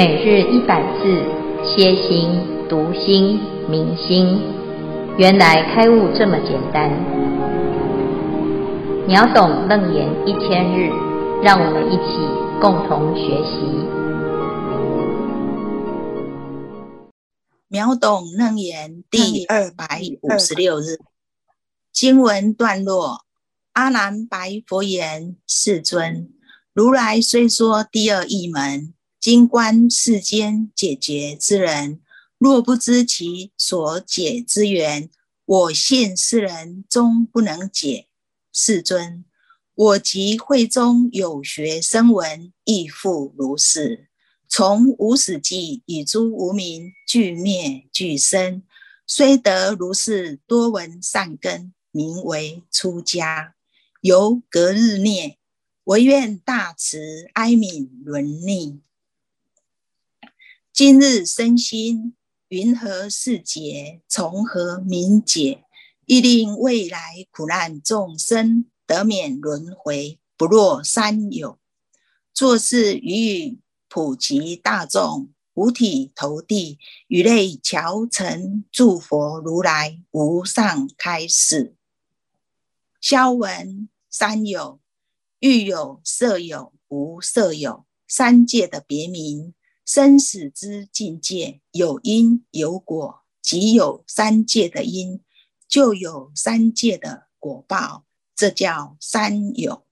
每日一百字，歇心、读心、明心，原来开悟这么简单。秒懂楞严一千日，让我们一起共同学习。秒懂楞严第二百五十六日，经文段落：阿难白佛言：“世尊，如来虽说第二义门。”今观世间解结之人，若不知其所解之缘，我信世人终不能解。世尊，我及会中有学生闻，亦复如是。从无始际与诸无明俱灭俱生，虽得如是多闻善根，名为出家。由隔日念，唯愿大慈哀悯伦逆。今日身心云何是解？从何明解？亦令未来苦难众生得免轮回，不落三有。作是语语普及大众，五体投地，与类乔成，诸佛如来无上开始。消文三有，欲有、色有、无色有，三界的别名。生死之境界，有因有果，即有三界的因，就有三界的果报，这叫三有。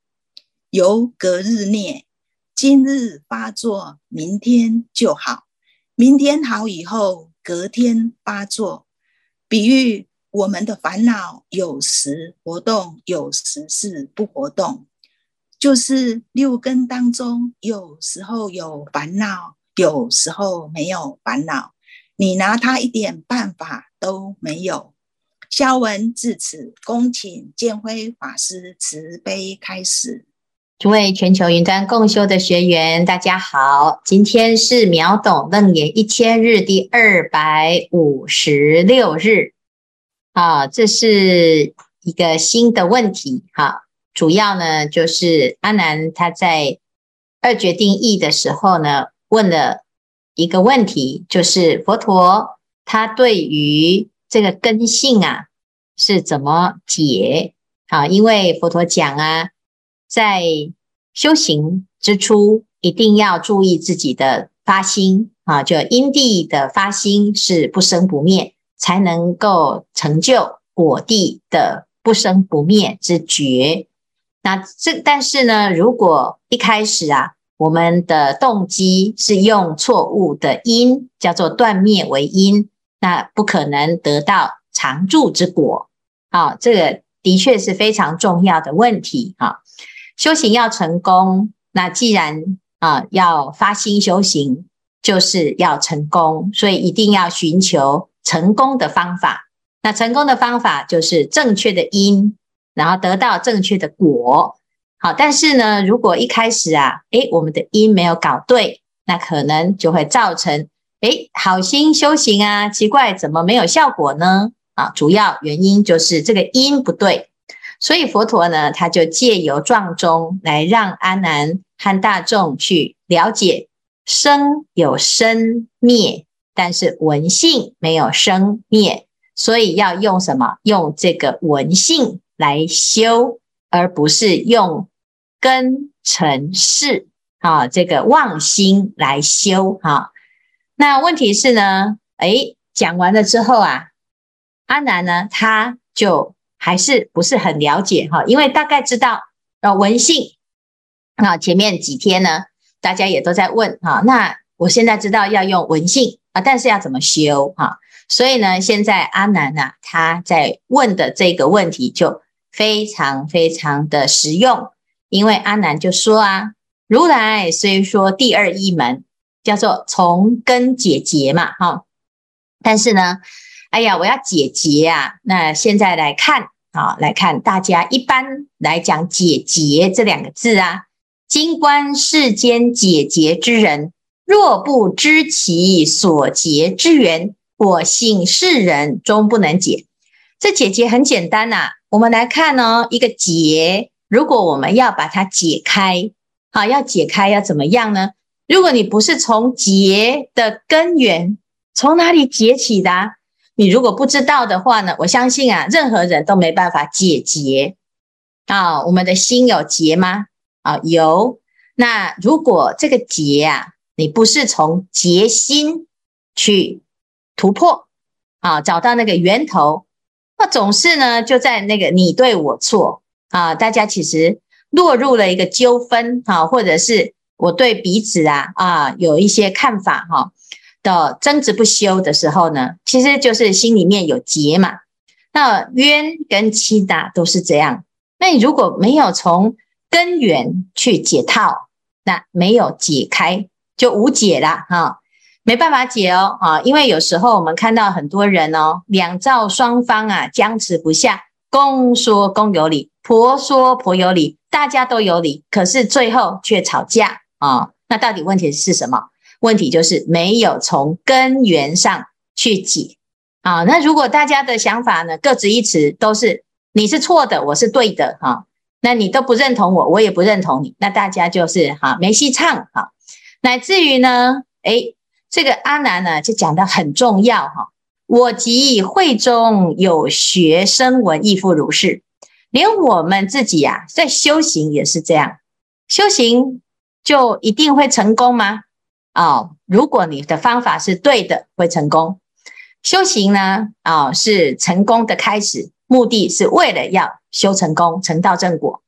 由隔日念，今日发作，明天就好；明天好以后，隔天发作。比喻我们的烦恼有时活动，有时是不活动，就是六根当中，有时候有烦恼。有时候没有烦恼，你拿他一点办法都没有。消文至此，恭请建辉法师慈悲开示。诸位全球云端共修的学员，大家好，今天是秒懂楞严一千日第二百五十六日。啊，这是一个新的问题。哈，主要呢就是阿南他在二决定义的时候呢。问了一个问题，就是佛陀他对于这个根性啊是怎么解啊？因为佛陀讲啊，在修行之初一定要注意自己的发心啊，就因地的发心是不生不灭，才能够成就果地的不生不灭之觉。那这但是呢，如果一开始啊。我们的动机是用错误的因，叫做断灭为因，那不可能得到常住之果。好，这个的确是非常重要的问题。哈，修行要成功，那既然啊要发心修行，就是要成功，所以一定要寻求成功的方法。那成功的方法就是正确的因，然后得到正确的果。好，但是呢，如果一开始啊，诶，我们的因没有搞对，那可能就会造成，诶，好心修行啊，奇怪，怎么没有效果呢？啊，主要原因就是这个因不对，所以佛陀呢，他就借由状中来让阿难和大众去了解，生有生灭，但是文性没有生灭，所以要用什么？用这个文性来修。而不是用根尘识啊，这个妄心来修哈、那问题是呢，诶，讲完了之后啊，阿南呢，他就还是不是很了解哈、因为大概知道呃闻性啊，前面几天呢，大家也都在问哈、那我现在知道要用文性啊，但是要怎么修哈、所以呢，现在阿南呢、啊，他在问的这个问题就。非常非常的实用，因为阿难就说啊，如来虽说第二一门叫做从根解结嘛，哈，但是呢，哎呀，我要解结啊，那现在来看啊，来看大家一般来讲解结这两个字啊，今观世间解结之人，若不知其所结之缘，我信世人终不能解。这解结很简单呐、啊。我们来看哦，一个结，如果我们要把它解开，好，要解开要怎么样呢？如果你不是从结的根源，从哪里结起的？你如果不知道的话呢，我相信啊，任何人都没办法解结啊。我们的心有结吗？啊，有。那如果这个结啊，你不是从结心去突破啊，找到那个源头，那总是呢就在那个你对我错啊，大家其实落入了一个纠纷啊，或者是我对彼此啊啊有一些看法哈、的争执不休的时候呢，其实就是心里面有结嘛。那冤跟亲呐都是这样。那你如果没有从根源去解套，那没有解开就无解了哈，没办法解哦啊，因为有时候我们看到很多人哦，两造双方啊僵持不下，公说公有理，婆说婆有理，大家都有理，可是最后却吵架啊。那到底问题是什么？问题就是没有从根源上去解啊。那如果大家的想法呢，各执一词，都是你是错的，我是对的哈。那你都不认同我，我也不认同你，那大家就是哈没戏唱哈。乃至于呢，诶，这个阿难呢就讲得很重要哈。我及会中有学生闻亦复如是，连我们自己呀、在修行也是这样，修行就一定会成功吗？哦，如果你的方法是对的，会成功。修行呢，啊、是成功的开始。目的是为了要修成功、成道正果，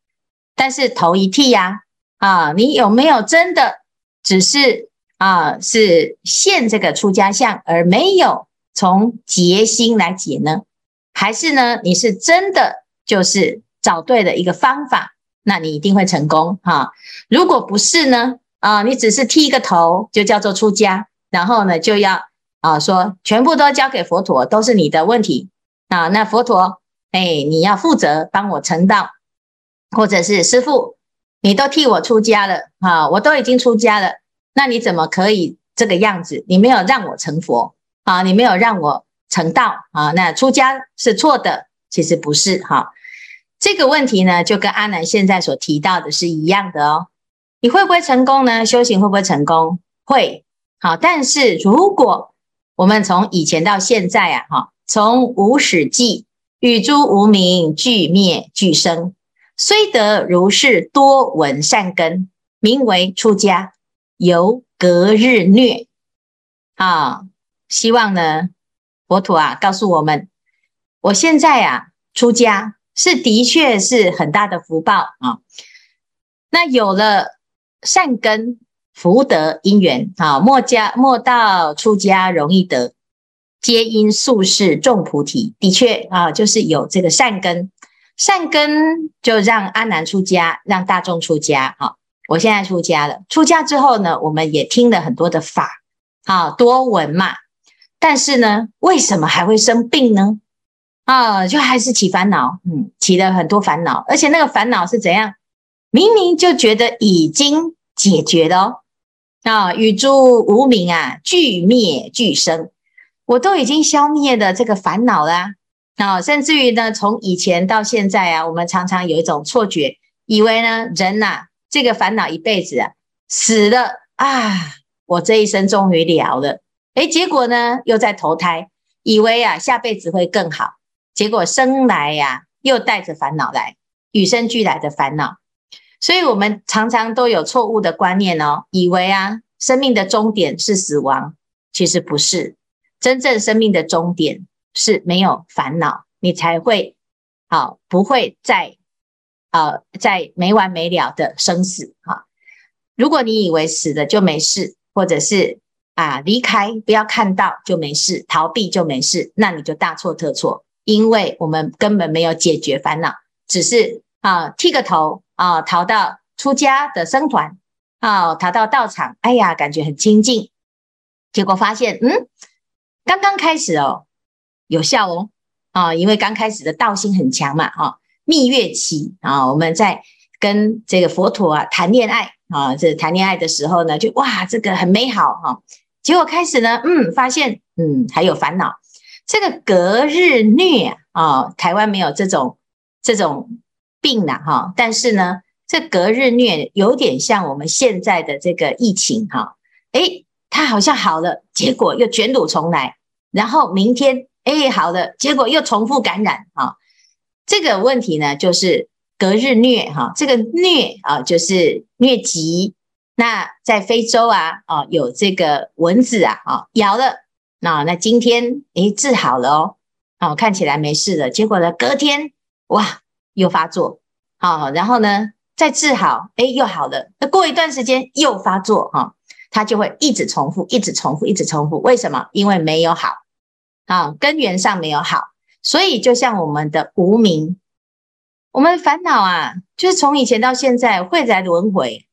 但是头一剃呀，啊，你有没有真的只是啊是现这个出家相，而没有从结心来解呢？还是呢，你是真的就是找对了一个方法，那你一定会成功哈。如果不是呢，啊，你只是剃一个头就叫做出家，然后呢就要啊说全部都交给佛陀，都是你的问题啊，那佛陀。哎，你要负责帮我成道，或者是师父，你都替我出家了啊，我都已经出家了，那你怎么可以这个样子？你没有让我成佛啊，你没有让我成道啊，那出家是错的，其实不是哈。这个问题呢，就跟阿南现在所提到的是一样的哦。你会不会成功呢？修行会不会成功？会。好，但是如果我们从以前到现在啊，哈，从无始际。与诸无明俱灭俱生，虽得如是多闻善根，名为出家，由隔日虐。啊，希望呢，佛陀啊，告诉我们，我现在啊，出家是的确是很大的福报啊。那有了善根福德因缘啊，莫家莫道出家容易得。皆因宿世种菩提，的确啊，就是有这个善根，善根就让阿难出家，让大众出家。好，我现在出家了，出家之后呢，我们也听了很多的法，好多闻嘛。但是呢，为什么还会生病呢？啊，就还是起烦恼，嗯，起了很多烦恼，而且那个烦恼是怎样？明明就觉得已经解决了哦，啊，与诸无明啊，俱灭俱生。我都已经消灭了这个烦恼啦，啊，甚至于呢，从以前到现在啊，我们常常有一种错觉，以为呢，人呐、啊，这个烦恼一辈子啊，死了啊，我这一生终于了了，诶，结果呢，又在投胎，以为啊，下辈子会更好，结果生来呀、啊，又带着烦恼来，与生俱来的烦恼，所以我们常常都有错误的观念哦，以为啊，生命的终点是死亡，其实不是。真正生命的终点是没有烦恼，你才会好，不会再呃在没完没了的生死哈。如果你以为死了就没事，或者是啊离开不要看到就没事，逃避就没事，那你就大错特错，因为我们根本没有解决烦恼，只是啊剃个头啊逃到出家的僧团啊逃到道场，哎呀感觉很清净，结果发现嗯。刚刚开始哦，有效哦，啊，因为刚开始的道心很强嘛，哈，蜜月期啊，我们在跟这个佛陀啊谈恋爱啊，这谈恋爱的时候呢，就哇，这个很美好哈，结果开始呢，嗯，发现嗯还有烦恼，这个隔日虐啊，台湾没有这种这种病了哈，但是呢，这隔日虐有点像我们现在的这个疫情哈，诶，它好像好了，结果又卷土重来，然后明天诶好了，结果又重复感染啊。这个问题呢，就是隔日虐哈，这个疟啊就是疟疾。那在非洲啊，哦有这个蚊子啊，啊咬了，那那今天诶治好了哦，哦看起来没事了，结果呢隔天哇又发作，好，然后呢。再治好，哎，又好了。那过一段时间又发作，哈，它就会一直重复，一直重复，一直重复。为什么？因为没有好，啊，根源上没有好。所以就像我们的无明，我们的烦恼啊，就是从以前到现在会来轮回。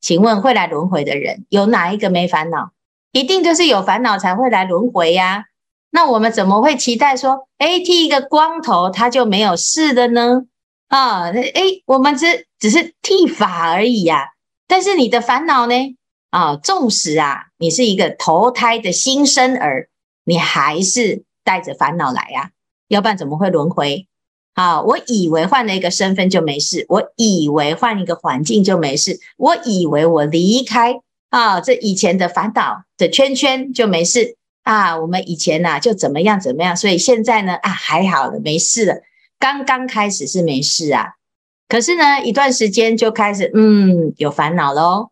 请问会来轮回的人，有哪一个没烦恼？一定就是有烦恼才会来轮回呀。那我们怎么会期待说，哎，剃一个光头他就没有事的呢？啊，诶，我们只只是剃发而已呀、但是你的烦恼呢？啊，纵使啊，你是一个投胎的新生儿，你还是带着烦恼来呀、要不然怎么会轮回？啊，我以为换了一个身份就没事，我以为换一个环境就没事，我以为我离开啊这以前的烦恼的圈圈就没事啊。我们以前呐、啊、就怎么样怎么样，所以现在呢啊还好了，没事了。刚刚开始是没事啊，可是呢，一段时间就开始，嗯，有烦恼喽。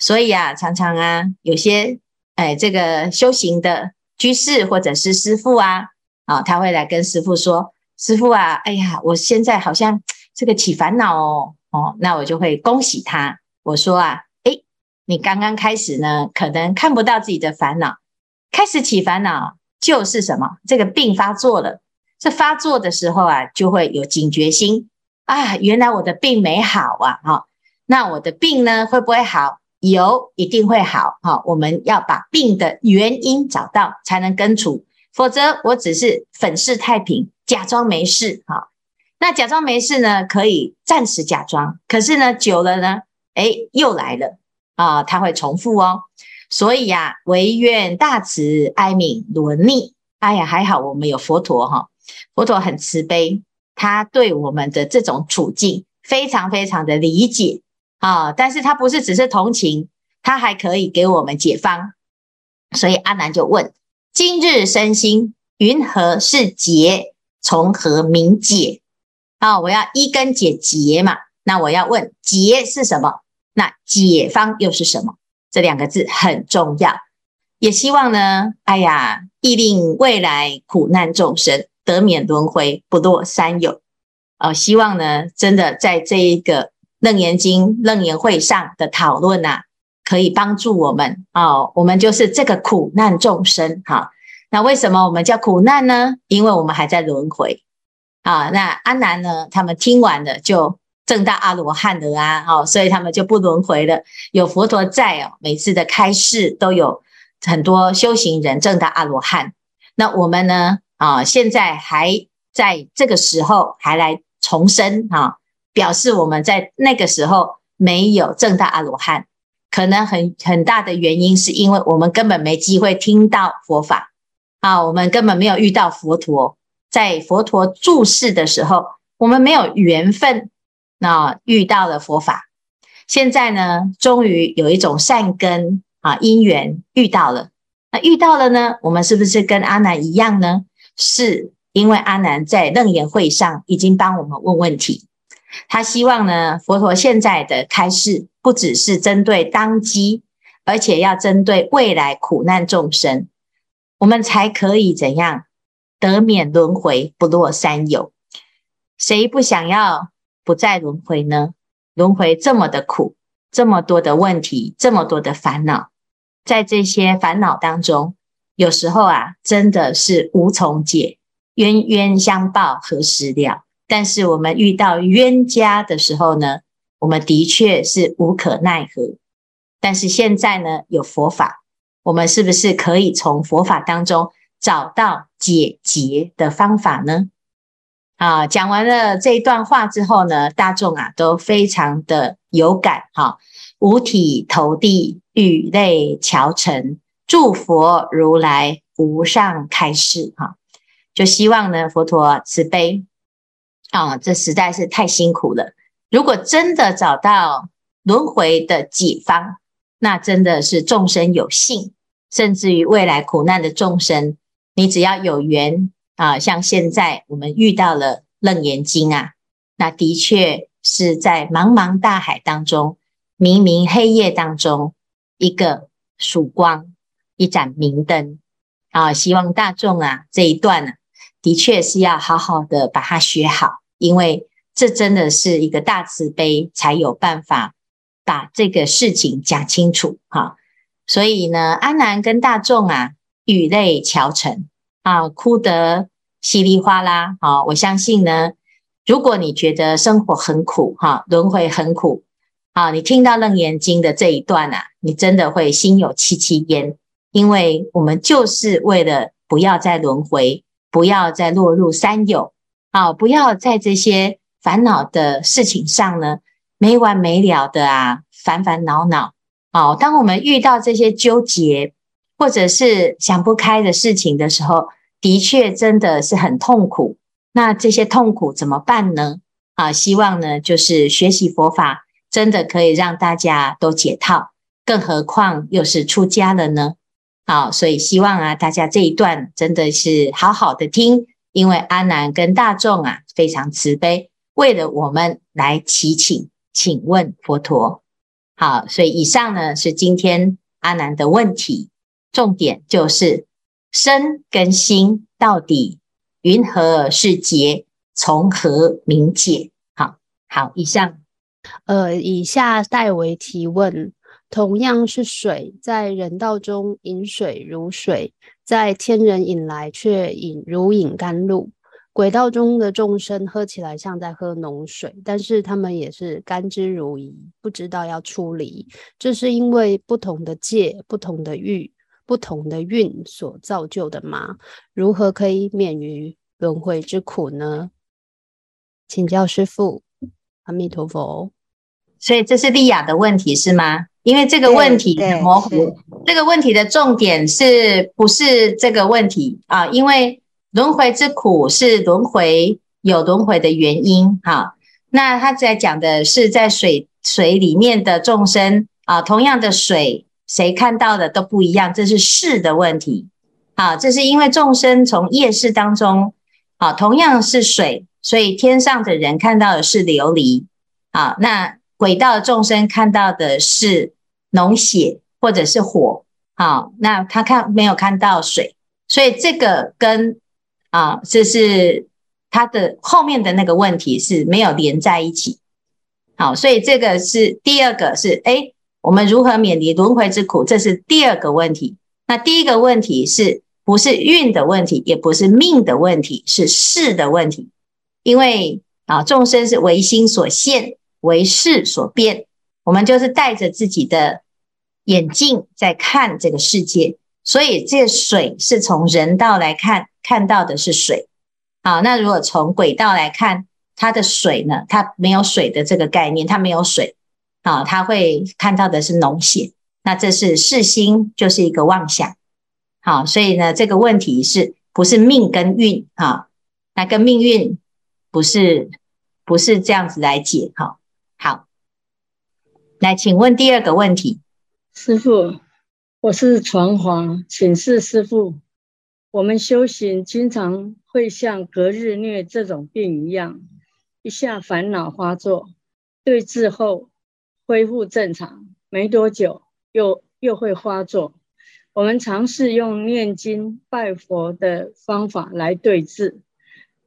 所以啊，常常啊，有些哎，这个修行的居士或者是师父啊，啊，他会来跟师傅说：“师傅啊，哎呀，我现在好像这个起烦恼哦，哦，那我就会恭喜他。我说啊，哎，你刚刚开始呢，可能看不到自己的烦恼，开始起烦恼就是什么？这个病发作了。”这发作的时候啊，就会有警觉心啊，原来我的病没好啊，哈，那我的病呢会不会好？有，一定会好，哈。我们要把病的原因找到，才能根除，否则我只是粉饰太平，假装没事，哈。那假装没事呢，可以暂时假装，可是呢，久了呢，哎，又来了啊，它会重复哦。所以呀，唯愿大慈哀悯轮逆，哎呀，还好我们有佛陀哈。佛陀很慈悲，他对我们的这种处境非常非常的理解啊，但是他不是只是同情，他还可以给我们解方。所以阿难就问：今日身心云何是劫？从何名解？啊，我要一根解劫嘛，那我要问劫是什么？那解方又是什么？这两个字很重要，也希望呢，哎呀，亦令未来苦难众生。得免轮回，不落三有。呃，希望呢，真的在这一个楞严经楞严会上的讨论啊，可以帮助我们、哦。我们就是这个苦难众生哈。那为什么我们叫苦难呢？因为我们还在轮回啊。那阿难呢，他们听完了就证到阿罗汉了啊。哦，所以他们就不轮回了。有佛陀在哦，每次的开示都有很多修行人证到阿罗汉。那我们呢？啊，现在还在这个时候还来重生啊，表示我们在那个时候没有证到阿罗汉，可能很很大的原因是因为我们根本没机会听到佛法。啊，我们根本没有遇到佛陀，在佛陀住世的时候，我们没有缘分，那遇到了佛法，现在呢，终于有一种善根啊因缘遇到了，那遇到了呢，我们是不是跟阿难一样呢？是因为阿难在楞严会上已经帮我们问问题，他希望呢，佛陀现在的开示不只是针对当机，而且要针对未来苦难众生，我们才可以怎样得免轮回，不落三有。谁不想要不再轮回呢？轮回这么的苦，这么多的问题，这么多的烦恼，在这些烦恼当中。有时候啊，真的是无从解，冤冤相报何时了？但是我们遇到冤家的时候呢，我们的确是无可奈何。但是现在呢，有佛法，我们是不是可以从佛法当中找到解结的方法呢？啊，讲完了这一段话之后呢，大众啊都非常的有感，哈，五体投地，语泪潲成。祝佛如来无上开示哈，就希望呢佛陀慈悲啊，这实在是太辛苦了。如果真的找到轮回的解方，那真的是众生有幸，甚至于未来苦难的众生，你只要有缘啊，像现在我们遇到了《楞严经》啊，那的确是在茫茫大海当中、明明黑夜当中，一个曙光，一盏明灯啊！希望大众啊，这一段呢、的确是要好好的把它学好，因为。这真的是一个大慈悲，才有办法把这个事情讲清楚哈。所以呢，阿南跟大众啊，语泪桥成啊，哭得稀里哗啦啊。我相信呢，如果你觉得生活很苦哈，轮回很苦啊，你听到《楞严经》的这一段啊，你真的会心有戚戚焉，因为我们就是为了不要再轮回，不要再落入三有啊，不要在这些。烦恼的事情上呢，没完没了的啊，烦烦恼恼。哦，当我们遇到这些纠结或者是想不开的事情的时候，的确真的是很痛苦。那这些痛苦怎么办呢？啊，希望呢，就是学习佛法，真的可以让大家都解套。更何况又是出家了呢？好，所以希望啊，大家这一段真的是好好的听，因为阿难跟大众啊，非常慈悲。为了我们来祈请，请问佛陀。好，所以以上呢是今天阿难的问题，重点就是身跟心到底云何是结，从何明解？好，好，以上，呃，以下代为提问：同样是水，在人道中饮水如水，在天人饮来却饮如饮甘露。轨道中的众生喝起来像在喝浓水，但是他们也是甘之如饴，不知道要出离。这是因为不同的戒、不同的欲、不同的运所造就的吗？如何可以免于轮回之苦呢？请教师父，阿弥陀佛。所以这是利亚的问题是吗？因为这个问题很模糊，这个问题的重点是不是这个问题啊？因为。轮回之苦是轮回有轮回的原因，哈。那他在讲的是在水水里面的众生啊，同样的水，谁看到的都不一样，这是识的问题，啊，这是因为众生从业识当中，啊，同样是水，所以天上的人看到的是琉璃，啊，那轨道众生看到的是脓血或者是火，啊，那他看没有看到水，所以这个跟啊，这是他的后面的那个问题是没有连在一起。好，所以这个是第二个是，诶，我们如何免离轮回之苦？这是第二个问题。那第一个问题是不是运的问题，也不是命的问题，是事的问题。因为啊，众生是唯心所现，唯识所变，我们就是带着自己的眼镜在看这个世界。所以这水是从人道来看，看到的是水。好，那如果从轨道来看，它的水呢？它没有水的这个概念，它没有水。啊，它会看到的是脓血。那这是世心，就是一个妄想。好，所以呢，这个问题是不是命跟运？哈，那跟命运不是不是这样子来解。哈，来，请问第二个问题，师傅。我是传华，请示师傅，我们修行经常会像隔日疟这种病一样，一下烦恼发作，对治后恢复正常，没多久又又会发作。我们尝试用念经拜佛的方法来对治，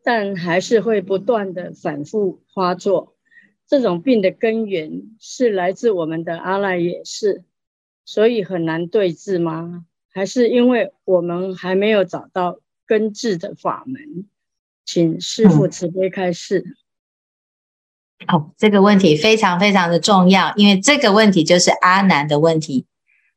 但还是会不断的反复发作。这种病的根源是来自我们的阿赖耶识。所以很难对治吗？还是因为我们还没有找到根治的法门？请师父慈悲开示。好、嗯哦，这个问题非常非常的重要，因为这个问题就是阿难的问题。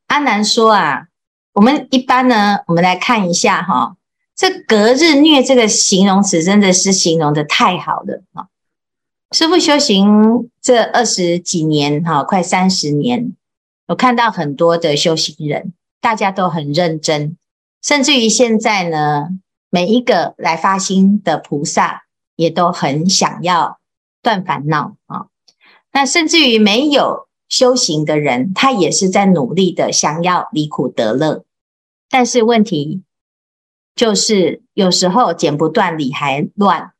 阿难说啊，我们一般呢，我们来看一下哈、哦，这隔日虐这个形容词真的是形容的太好了啊！师父修行这二十几年哈、哦，快三十年。我看到很多的修行人，大家都很认真，甚至于现在呢，每一个来发心的菩萨也都很想要断烦恼啊。那甚至于没有修行的人，他也是在努力的想要离苦得乐。但是问题就是，有时候剪不断理还乱，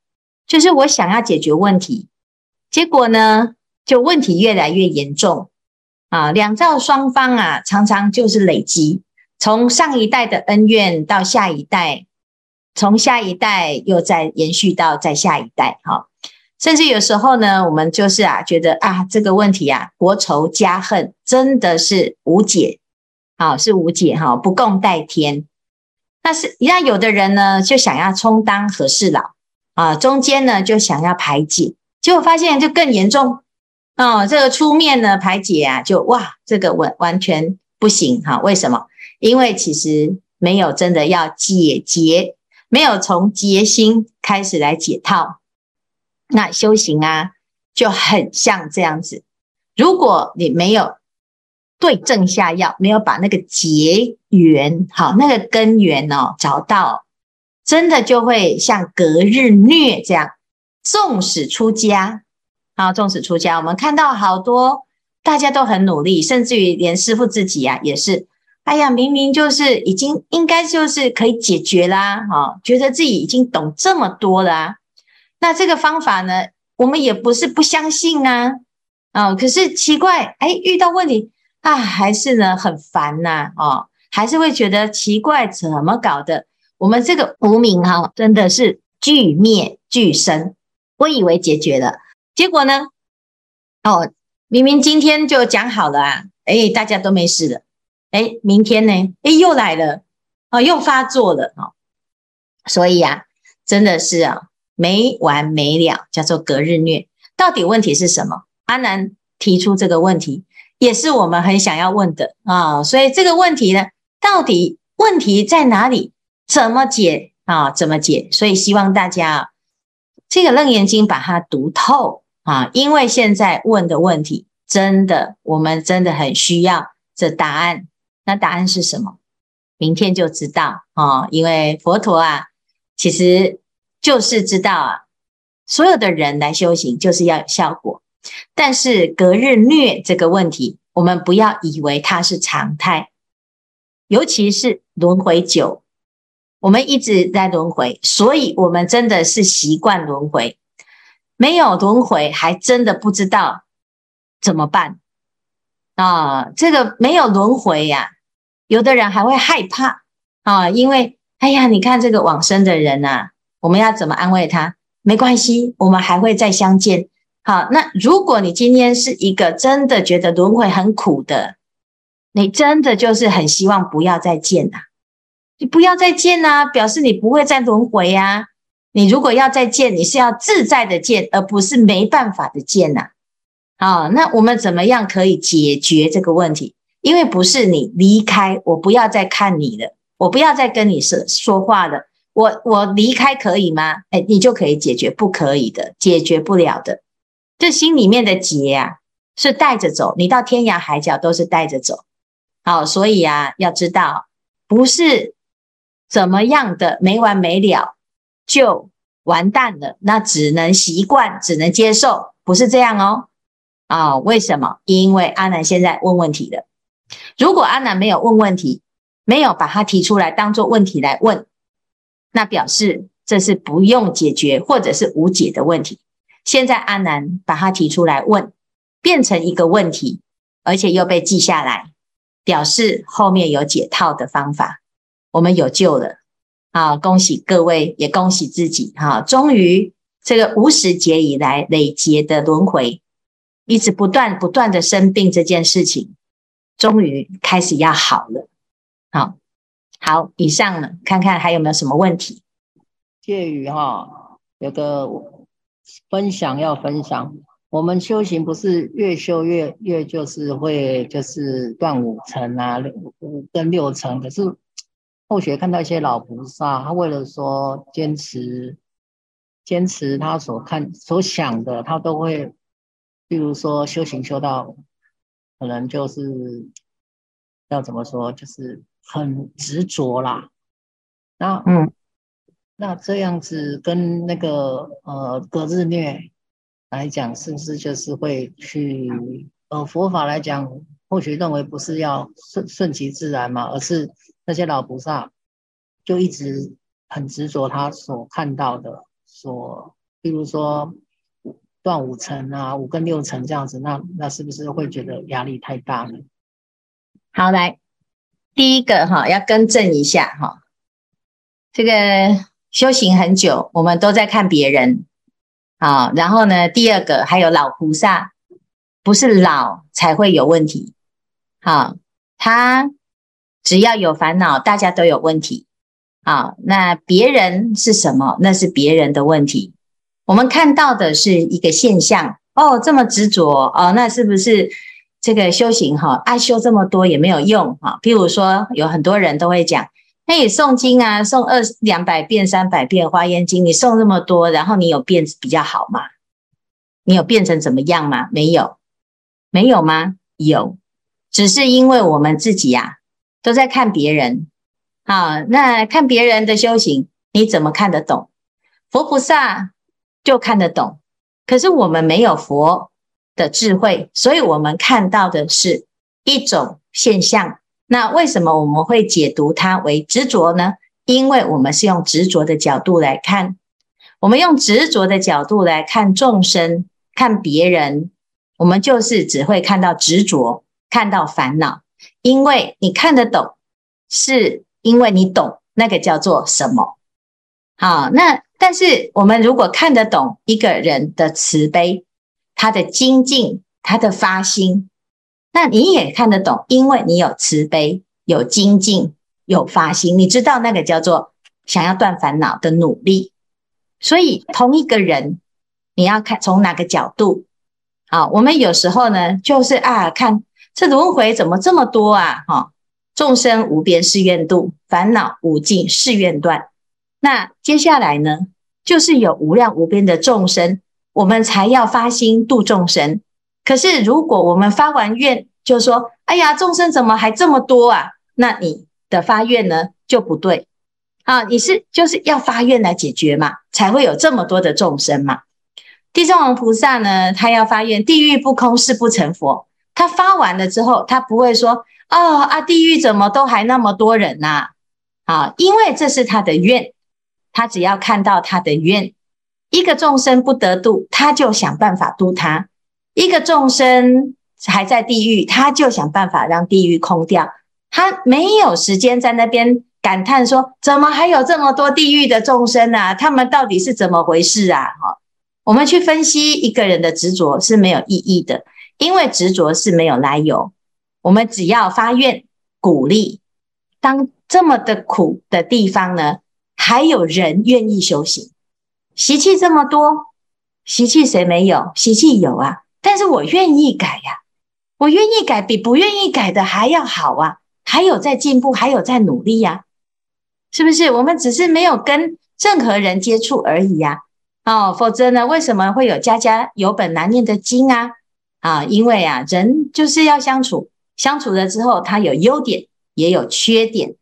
就是我想要解决问题，结果呢，就问题越来越严重。啊！两造双方啊，常常就是累积，从上一代的恩怨到下一代，从下一代又再延续到再下一代，哈、甚至有时候呢，我们就是啊，觉得啊，这个问题啊，国仇家恨真的是无解，好、啊、是无解哈、不共戴天。但是，那有的人呢，就想要充当和事佬。啊，中间呢就想要排解，结果发现就更严重哦。这个出面呢排解啊，就哇，这个完完全不行哈、为什么？因为其实没有真的要解结，没有从结心开始来解套。那修行啊，就很像这样子。如果你没有对症下药，没有把那个结缘好，那个根源哦找到，真的就会像隔日虐这样。纵使出家，啊，纵使出家，我们看到好多大家都很努力，甚至于连师傅自己啊也是，哎呀，明明就是已经应该就是可以解决啦，哈，觉得自己已经懂这么多啦。那这个方法呢，我们也不是不相信啊，啊，可是奇怪，哎，遇到问题啊，还是呢很烦呐，哦，还是会觉得奇怪，怎么搞的？我们这个无明哈，真的是俱灭俱生。我以为解决了，结果呢，哦，明明今天就讲好了啊，哎，大家都没事了，哎，明天呢，哎，又来了，哦，又发作了，哦，所以啊，真的是啊。没完没了，叫做隔日虐。到底问题是什么？阿南提出这个问题，也是我们很想要问的啊。所以这个问题呢，到底问题在哪里？怎么解啊？怎么解？所以希望大家这个《楞严经》把它读透啊，因为现在问的问题，真的我们真的很需要这答案。那答案是什么？明天就知道啊。因为佛陀啊，其实。就是知道啊，所有的人来修行就是要有效果，但是隔日虐这个问题，我们不要以为它是常态，尤其是轮回久，我们一直在轮回，所以我们真的是习惯轮回，没有轮回还真的不知道怎么办啊！这个没有轮回呀，有的人还会害怕啊，因为哎呀，你看这个往生的人呐。我们要怎么安慰他？没关系，我们还会再相见。好，那如果你今天是一个真的觉得轮回很苦的，你真的就是很希望不要再见、啊，你不要再见呐、表示你不会再轮回呀。你如果要再见，你是要自在的见，而不是没办法的见呐。好，那我们怎么样可以解决这个问题？因为不是你离开，我不要再看你了，我不要再跟你说说话了。我我离开可以吗？哎，你就可以解决，不可以的，解决不了的。这心里面的结啊，是带着走，你到天涯海角都是带着走。好，所以啊，要知道，不是怎么样的没完没了就完蛋了，那只能习惯，只能接受，不是这样哦。啊，为什么？因为阿南现在问问题了。如果阿南没有问问题，没有把它提出来当做问题来问。那表示这是不用解决或者是无解的问题。现在阿南把它提出来问，变成一个问题，而且又被记下来，表示后面有解套的方法，我们有救了。啊，恭喜各位，也恭喜自己。哈，终于这个无始劫以来累劫的轮回，一直不断不断的生病这件事情，终于开始要好了。好。好，以上呢，看看还有没有什么问题？介于哈，有个分享要分享。我们修行不是越修越越就是会就是断五层啊，五跟六层。可是后学看到一些老菩萨，他为了说坚持坚持他所看所想的，他都会，比如说修行修到可能就是要怎么说，就是。很执着啦，那嗯，那这样子跟那个呃隔日虐来讲，是不是就是会去呃佛法来讲，或许认为不是要顺顺其自然嘛，而是那些老菩萨就一直很执着他所看到的，所比如说断五尘啊，五根六尘这样子，那那是不是会觉得压力太大呢？好，来第一个哈，要更正一下哈，这个修行很久，我们都在看别人。好，然后呢，第二个还有老菩萨，不是老才会有问题。好，他只要有烦恼，大家都有问题。好，那别人是什么？那是别人的问题。我们看到的是一个现象。哦，这么执着哦，那是不是这个修行哈？爱修这么多也没有用哈。譬如说，有很多人都会讲。那你诵经啊，诵二两百遍、三百遍《华严经》，你诵这么多，然后你有变比较好吗？你有变成怎么样吗？没有，没有吗？有，只是因为我们自己呀、啊，都在看别人。好，那看别人的修行，你怎么看得懂？佛菩萨就看得懂，可是我们没有佛的智慧，所以我们看到的是一种现象。那为什么我们会解读它为执着呢？因为我们是用执着的角度来看，我们用执着的角度来看众生、看别人，我们就是只会看到执着，看到烦恼。因为你看得懂，是因为你懂那个叫做什么。好，那但是我们如果看得懂一个人的慈悲，他的精进，他的发心。那你也看得懂，因为你有慈悲、有精进、有发心，你知道那个叫做想要断烦恼的努力。所以同一个人，你要看从哪个角度。好，我们有时候呢，就是啊，看这轮回怎么这么多啊？哈，众生无边誓愿度，烦恼无尽誓愿断。那接下来呢，就是有无量无边的众生，我们才要发心度众生。可是，如果我们发完愿就说：“哎呀，众生怎么还这么多啊？”那你的发愿呢就不对啊！你是就是要发愿来解决嘛，才会有这么多的众生嘛。地藏王菩萨呢，他要发愿，地狱不空，誓不成佛。他发完了之后，他不会说：“哦啊，地狱怎么都还那么多人呐？”啊，因为这是他的愿，他只要看到他的愿，一个众生不得度，他就想办法度他。一个众生还在地狱，他就想办法让地狱空掉。他没有时间在那边感叹说：“怎么还有这么多地狱的众生啊？他们到底是怎么回事啊？”哈，我们去分析一个人的执着是没有意义的，因为执着是没有来由。我们只要发愿鼓励，当这么的苦的地方呢，还有人愿意修行，习气这么多，习气谁没有？习气有啊。但是我愿意改呀，我愿意改，比不愿意改的还要好啊，还有在进步，还有在努力呀，是不是？我们只是没有跟任何人接触而已呀，哦，否则呢，为什么会有家家有本难念的经啊？啊，因为啊，人就是要相处，相处了之后，他有优点，也有缺点，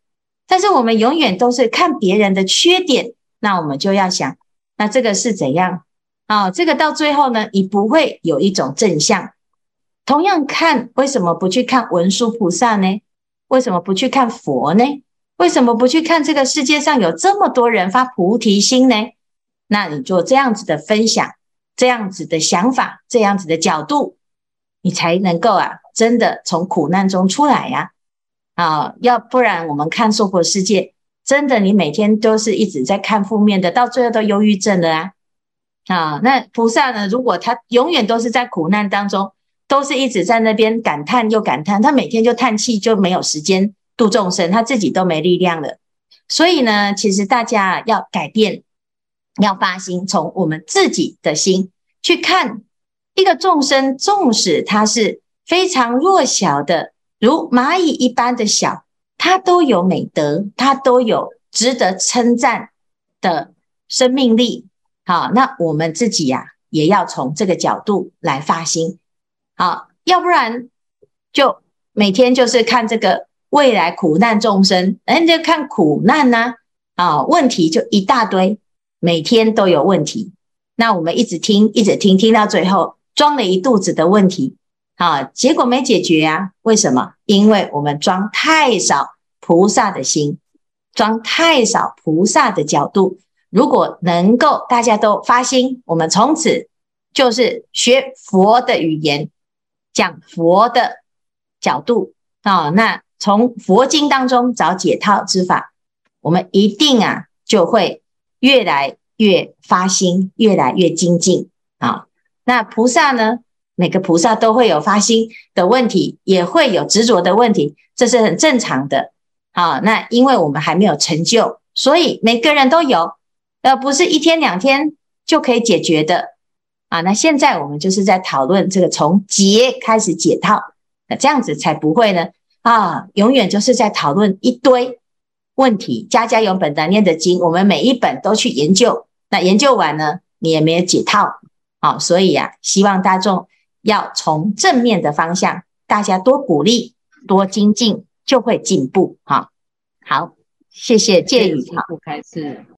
但是我们永远都是看别人的缺点，那我们就要想，那这个是怎样？啊，这个到最后呢，你不会有一种正向。同样看，为什么不去看文殊菩萨呢？为什么不去看佛呢？为什么不去看这个世界上有这么多人发菩提心呢？那你做这样子的分享，这样子的想法，这样子的角度，你才能够啊，真的从苦难中出来呀！啊，要不然我们看娑婆世界，真的你每天都是一直在看负面的，到最后都忧郁症了啊！啊，那菩萨呢？如果他永远都是在苦难当中，都是一直在那边感叹又感叹，他每天就叹气，就没有时间度众生，他自己都没力量了。所以呢，其实大家要改变，要发心，从我们自己的心去看一个众生，纵使他是非常弱小的，如蚂蚁一般的小，他都有美德，他都有值得称赞的生命力。好，那我们自己呀、也要从这个角度来发心。好，要不然就每天就是看这个未来苦难众生，人家看苦难呐、啊，问题就一大堆，每天都有问题。那我们一直听，一直听，听到最后装了一肚子的问题，啊，结果没解决呀？为什么？因为我们装太少菩萨的心，装太少菩萨的角度。如果能够大家都发心，我们从此就是学佛的语言，讲佛的角度啊，那从佛经当中找解套之法，我们一定啊就会越来越发心，越来越精进啊。那菩萨呢？每个菩萨都会有发心的问题，也会有执着的问题，这是很正常的啊。那因为我们还没有成就，所以每个人都有，而不是一天两天就可以解决的啊。那现在我们就是在讨论这个从结开始解套，那这样子才不会呢啊，永远就是在讨论一堆问题。家家有本难念的经，我们每一本都去研究。那研究完呢，你也没有解套，好，所以呀，希望大众要从正面的方向，大家多鼓励、多精进，就会进步。哈，好，谢谢建宇，好，开始。